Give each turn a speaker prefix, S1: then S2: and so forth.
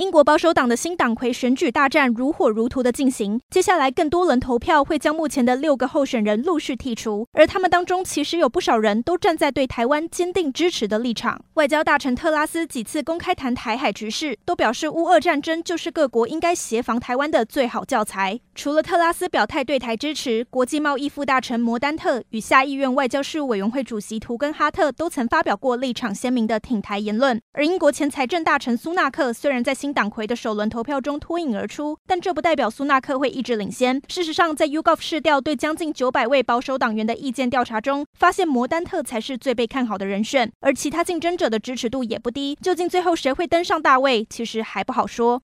S1: 英国保守党的新党魁选举大战如火如荼的进行，接下来更多轮投票会将目前的六个候选人陆续剔除，而他们当中其实有不少人都站在对台湾坚定支持的立场。外交大臣特拉斯几次公开谈台海局势，都表示乌俄战争就是各国应该协防台湾的最好教材。除了特拉斯表态对台支持，国际贸易副大臣摩丹特与下议院外交事务委员会主席图根哈特都曾发表过立场鲜明的挺台言论。而英国前财政大臣苏纳克虽然在新党魁的首轮投票中脱颖而出，但这不代表苏纳克会一直领先。事实上，在 Ugov 市调对将近九百位保守党员的意见调查中，发现摩丹特才是最被看好的人选，而其他竞争者的支持度也不低。究竟最后谁会登上大位，其实还不好说。